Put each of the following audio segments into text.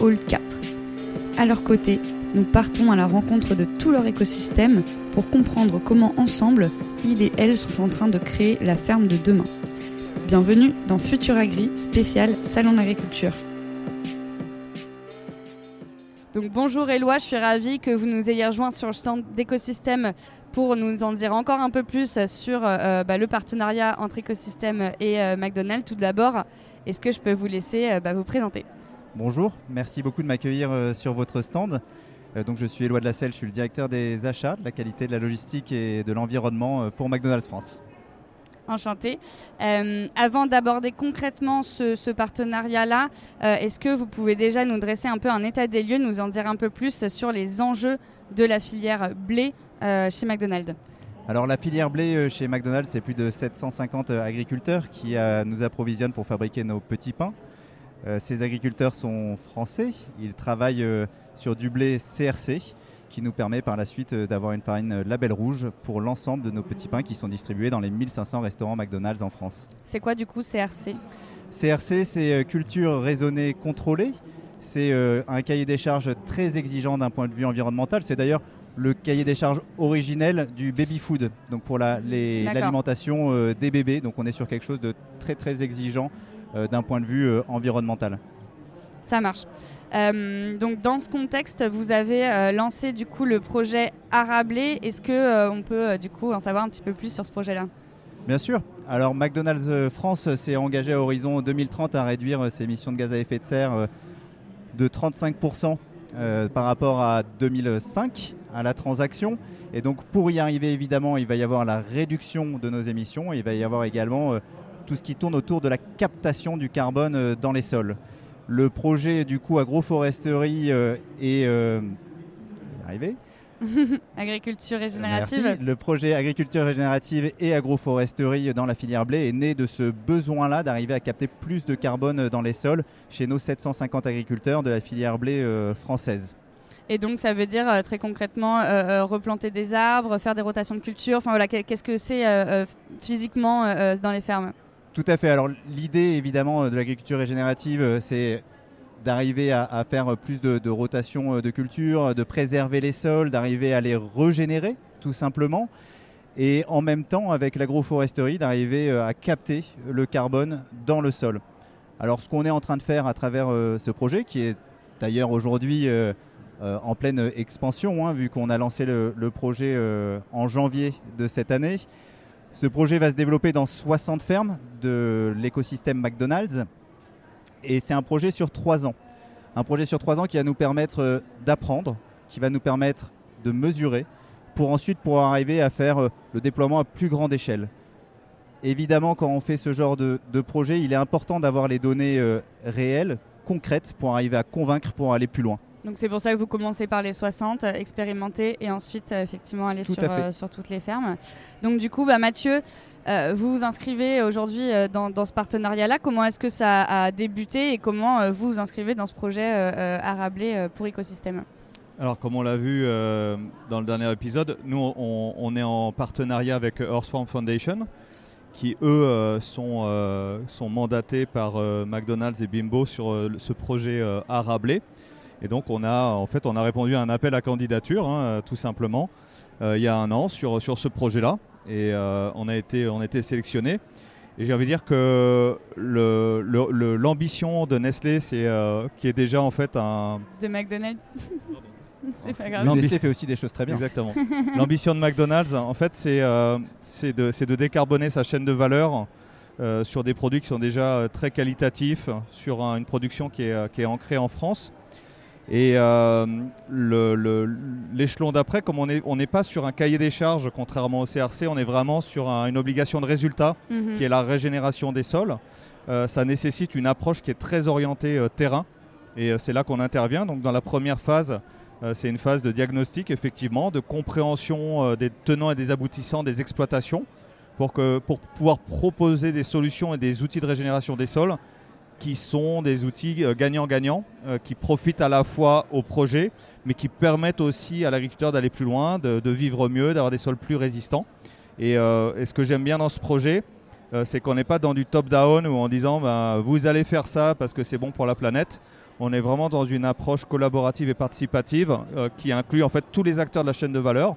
Hall 4. À leur côté, nous partons à la rencontre de tout leur écosystème pour comprendre comment ensemble, ils et elles sont en train de créer la ferme de demain. Bienvenue dans Futur Agri, spécial Salon d'agriculture. Donc bonjour Éloi, je suis ravie que vous nous ayez rejoints sur le stand d'écosystème pour nous en dire encore un peu plus sur euh, bah, le partenariat entre écosystème et euh, McDonald's. Tout d'abord, est-ce que je peux vous laisser euh, bah, vous présenter? Bonjour, merci beaucoup de m'accueillir sur votre stand. donc je suis Éloi de la Selle, je suis le directeur des achats, de la qualité, de la logistique et de l'environnement pour McDonald's France. Enchanté. Euh, avant d'aborder concrètement ce, partenariat-là, euh, est-ce que vous pouvez déjà nous dresser un peu un état des lieux, nous en dire un peu plus sur les enjeux de la filière blé euh, chez McDonald's? Alors la filière blé chez McDonald's, c'est plus de 750 agriculteurs qui nous approvisionnent pour fabriquer nos petits pains. Ces agriculteurs sont français, ils travaillent sur du blé CRC, qui nous permet par la suite euh, d'avoir une farine euh, label rouge pour l'ensemble de nos petits pains qui sont distribués dans les 1500 restaurants McDonald's en France. C'est quoi du coup CRC CRC, c'est euh, culture raisonnée contrôlée. C'est un cahier des charges très exigeant d'un point de vue environnemental. C'est d'ailleurs le cahier des charges originel du baby food, donc pour l'alimentation des bébés. Donc on est sur quelque chose de très très exigeant d'un point de vue environnemental. Ça marche. Euh, donc dans ce contexte, vous avez euh, lancé du coup le projet Arablé. Est-ce que euh, on peut du coup en savoir un petit peu plus sur ce projet-là? Bien sûr. Alors McDonald's France s'est engagé à horizon 2030 à réduire ses émissions de gaz à effet de serre de 35% par rapport à 2005 à la transaction. Et donc pour y arriver, évidemment, il va y avoir la réduction de nos émissions. il va y avoir également tout ce qui tourne autour de la captation du carbone dans les sols. Le projet du coup agroforesterie euh, et euh, arrivé. agriculture régénérative. Le projet agriculture régénérative et agroforesterie dans la filière blé est né de ce besoin-là d'arriver à capter plus de carbone dans les sols chez nos 750 agriculteurs de la filière blé euh, française. Et donc ça veut dire très concrètement replanter des arbres, faire des rotations de culture. Enfin voilà, qu'est-ce que c'est physiquement dans les fermes? Tout à fait. Alors l'idée évidemment de l'agriculture régénérative, euh, c'est d'arriver à, faire plus de, rotation euh, de culture, de préserver les sols, d'arriver à les régénérer tout simplement. Et en même temps, avec l'agroforesterie, d'arriver euh, à capter le carbone dans le sol. Alors ce qu'on est en train de faire à travers ce projet, qui est d'ailleurs aujourd'hui en pleine expansion, hein, vu qu'on a lancé le, le projet en janvier de cette année, ce projet va se développer dans 60 fermes de l'écosystème McDonald's. Et c'est un projet sur trois ans. Un projet sur trois ans qui va nous permettre euh, d'apprendre, qui va nous permettre de mesurer, pour ensuite pouvoir arriver à faire euh, le déploiement à plus grande échelle. Évidemment, quand on fait ce genre de, projet, il est important d'avoir les données euh, réelles, concrètes, pour arriver à convaincre, pour aller plus loin. Donc c'est pour ça que vous commencez par les 60, euh, expérimenter et ensuite euh, effectivement aller sur, euh, sur, toutes les fermes. Donc du coup, bah, Mathieu, vous vous inscrivez aujourd'hui dans, ce partenariat-là. Comment est-ce que ça a débuté et comment vous vous inscrivez dans ce projet Arablé pour écosystème? Alors, comme on l'a vu dans le dernier épisode, nous, on, est en partenariat avec Earth Farm Foundation, qui, eux, sont, sont mandatés par McDonald's et Bimbo sur ce projet Arablé. Et donc on a en fait on a répondu à un appel à candidature hein, tout simplement euh, il y a un an sur, sur ce projet-là et euh, on a été on a été sélectionné. Et j'ai envie de dire que l'ambition le, de Nestlé, c'est euh, qui est déjà en fait un. De McDonald's. c'est pas grave. Nestlé fait aussi des choses très bien. Exactement. L'ambition de McDonald's, en fait, c'est de, de, décarboner sa chaîne de valeur sur des produits qui sont déjà très qualitatifs, sur une production qui est, qui est ancrée en France. Et euh, l'échelon d'après, comme on n'est on pas sur un cahier des charges, contrairement au CRC, on est vraiment sur une obligation de résultat, mhm. qui est la régénération des sols. Euh, ça nécessite une approche qui est très orientée euh, terrain, Et c'est là qu'on intervient. Donc dans la première phase, c'est une phase de diagnostic, effectivement, de compréhension des tenants et des aboutissants des exploitations pour, que, pour pouvoir proposer des solutions et des outils de régénération des sols qui sont des outils euh, gagnant-gagnant, euh, qui profitent à la fois au projet, mais qui permettent aussi à l'agriculteur d'aller plus loin, de, vivre mieux, d'avoir des sols plus résistants. Et, euh, ce que j'aime bien dans ce projet, c'est qu'on n'est pas dans du top-down ou en disant ben, vous allez faire ça parce que c'est bon pour la planète. On est vraiment dans une approche collaborative et participative qui inclut en fait tous les acteurs de la chaîne de valeur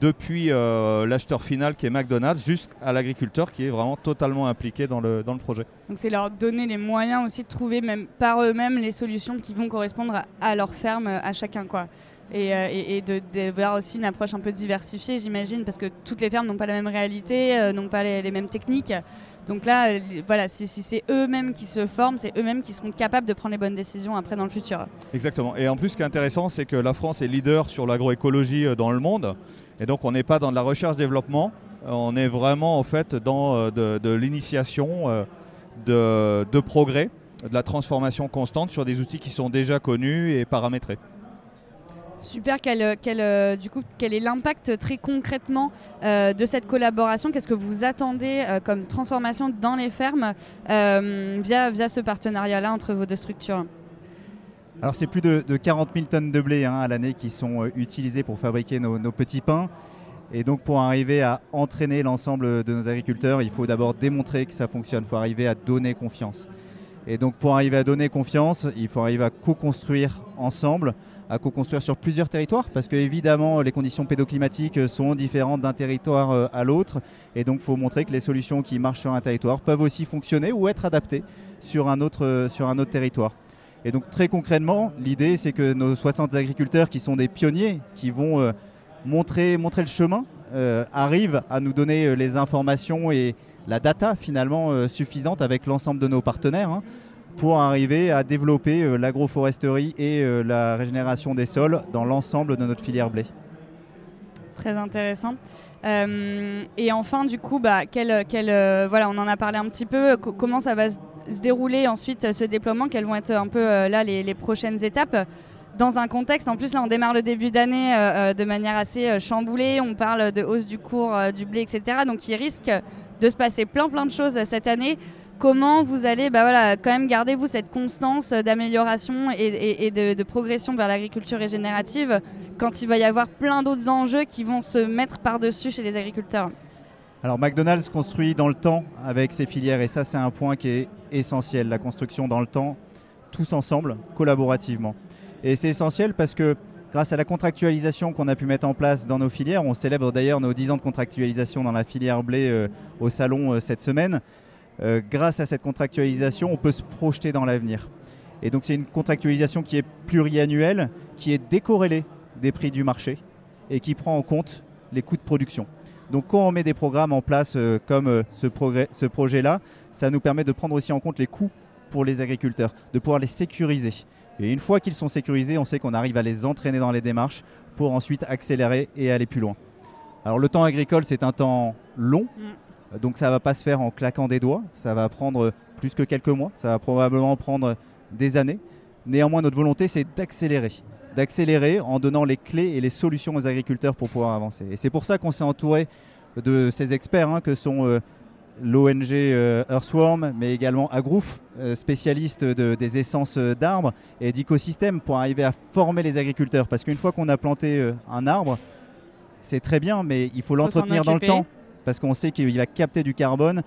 depuis euh, l'acheteur final qui est McDonald's jusqu'à l'agriculteur qui est vraiment totalement impliqué dans le, dans le projet. Donc c'est leur donner les moyens aussi de trouver même par eux-mêmes les solutions qui vont correspondre à, leur ferme, à chacun. quoi. Et, euh, et, de, aussi une approche un peu diversifiée, j'imagine, parce que toutes les fermes n'ont pas la même réalité, euh, n'ont pas les, mêmes techniques. Donc là, voilà, si, si c'est eux-mêmes qui se forment, c'est eux-mêmes qui seront capables de prendre les bonnes décisions après dans le futur. Exactement. Et en plus, ce qui est intéressant, c'est que la France est leader sur l'agroécologie dans le monde. Et donc on n'est pas dans de la recherche-développement, euh, on est vraiment en fait dans euh, de, l'initiation, euh, de, progrès, de la transformation constante sur des outils qui sont déjà connus et paramétrés. Super, quel, est l'impact très concrètement de cette collaboration? Qu'est-ce que vous attendez comme transformation dans les fermes via, via ce partenariat-là entre vos deux structures? Alors c'est plus de, 40 000 tonnes de blé hein, à l'année qui sont euh, utilisées pour fabriquer nos, petits pains. Et donc pour arriver à entraîner l'ensemble de nos agriculteurs, il faut d'abord démontrer que ça fonctionne, il faut arriver à donner confiance. Et donc pour arriver à donner confiance, il faut arriver à co-construire ensemble, à co-construire sur plusieurs territoires, parce que évidemment les conditions pédoclimatiques sont différentes d'un territoire euh, à l'autre, et donc il faut montrer que les solutions qui marchent sur un territoire peuvent aussi fonctionner ou être adaptées euh, sur un autre territoire. Et donc très concrètement, l'idée c'est que nos 60 agriculteurs qui sont des pionniers, qui vont euh, montrer, montrer le chemin, euh, arrivent à nous donner euh, les informations et la data finalement suffisante avec l'ensemble de nos partenaires hein, pour arriver à développer l'agroforesterie et la régénération des sols dans l'ensemble de notre filière blé. Très intéressant. et enfin, du coup, bah, voilà, on en a parlé un petit peu. comment ça va se se dérouler ensuite euh, ce déploiement, quelles vont être un peu euh, là les, prochaines étapes dans un contexte, en plus là on démarre le début d'année euh, de manière assez chamboulée, on parle de hausse du cours du blé, etc. Donc il risque de se passer plein plein de choses cette année. Comment vous allez bah voilà, quand même garder vous cette constance d'amélioration et, de, de, progression vers l'agriculture régénérative quand il va y avoir plein d'autres enjeux qui vont se mettre par-dessus chez les agriculteurs? Alors McDonald's construit dans le temps avec ses filières et ça c'est un point qui est essentiel, la construction dans le temps, tous ensemble, collaborativement. Et c'est essentiel parce que grâce à la contractualisation qu'on a pu mettre en place dans nos filières, on célèbre d'ailleurs nos 10 ans de contractualisation dans la filière blé euh, au salon euh, cette semaine, euh, grâce à cette contractualisation, on peut se projeter dans l'avenir. Et donc c'est une contractualisation qui est pluriannuelle, qui est décorrélée des prix du marché et qui prend en compte les coûts de production. Donc quand on met des programmes en place euh, comme euh, ce, ce projet-là, ça nous permet de prendre aussi en compte les coûts pour les agriculteurs, de pouvoir les sécuriser. Et une fois qu'ils sont sécurisés, on sait qu'on arrive à les entraîner dans les démarches pour ensuite accélérer et aller plus loin. Alors le temps agricole, c'est un temps long, mm. donc ça ne va pas se faire en claquant des doigts, ça va prendre plus que quelques mois, ça va probablement prendre des années. Néanmoins, notre volonté, c'est d'accélérer d'accélérer en donnant les clés et les solutions aux agriculteurs pour pouvoir avancer. Et c'est pour ça qu'on s'est entouré de ces experts hein, que sont euh, l'ONG euh, Earthworm, mais également Agrouf, euh, spécialiste de, des essences d'arbres et d'écosystèmes pour arriver à former les agriculteurs. Parce qu'une fois qu'on a planté un arbre, c'est très bien, mais il faut l'entretenir dans le temps. Parce qu'on sait qu'il va capter du carbone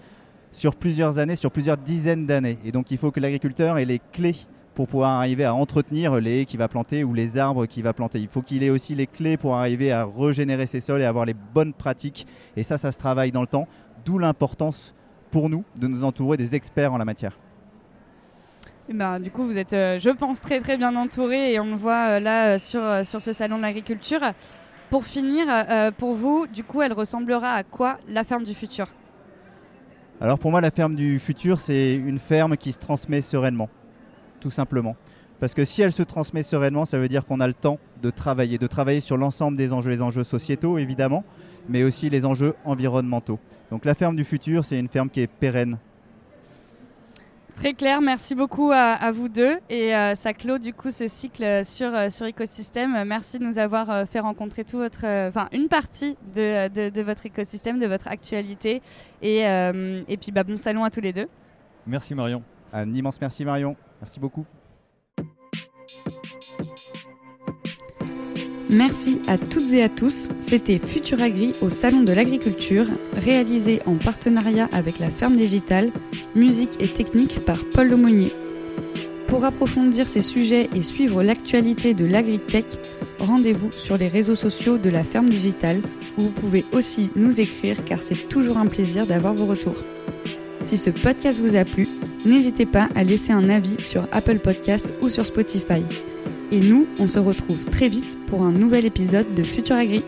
sur plusieurs années, sur plusieurs dizaines d'années. Et donc il faut que l'agriculteur ait les clés pour pouvoir arriver à entretenir les haies qu'il va planter ou les arbres qu'il va planter. Il faut qu'il ait aussi les clés pour arriver à régénérer ses sols et avoir les bonnes pratiques. Et ça, ça se travaille dans le temps, d'où l'importance pour nous de nous entourer des experts en la matière. Eh ben, du coup, vous êtes, euh, je pense, très très bien entouré et on le voit euh, là euh, sur, sur ce salon de l'agriculture. Pour finir, pour vous, du coup, elle ressemblera à quoi la ferme du futur? Alors pour moi, la ferme du futur, c'est une ferme qui se transmet sereinement tout simplement. Parce que si elle se transmet sereinement, ça veut dire qu'on a le temps de travailler, de travailler sur l'ensemble des enjeux, les enjeux sociétaux évidemment, mais aussi les enjeux environnementaux. Donc la ferme du futur, c'est une ferme qui est pérenne. Très clair, merci beaucoup à, vous deux. Et euh, ça clôt du coup ce cycle sur, euh, sur écosystème. Merci de nous avoir euh, fait rencontrer tout votre, enfin une partie de, de, votre écosystème, de votre actualité. Et, et puis bah, bon salon à tous les deux. Merci Marion. Un immense merci Marion. Merci beaucoup. Merci à toutes et à tous. C'était Futuragri au Salon de l'Agriculture, réalisé en partenariat avec la Ferme Digitale, musique et technique par Paul Lemonnier. Pour approfondir ces sujets et suivre l'actualité de l'agritech, rendez-vous sur les réseaux sociaux de la Ferme Digitale, où vous pouvez aussi nous écrire car c'est toujours un plaisir d'avoir vos retours. Si ce podcast vous a plu, n'hésitez pas à laisser un avis sur Apple Podcast ou sur Spotify. Et nous, on se retrouve très vite pour un nouvel épisode de Futur Agri.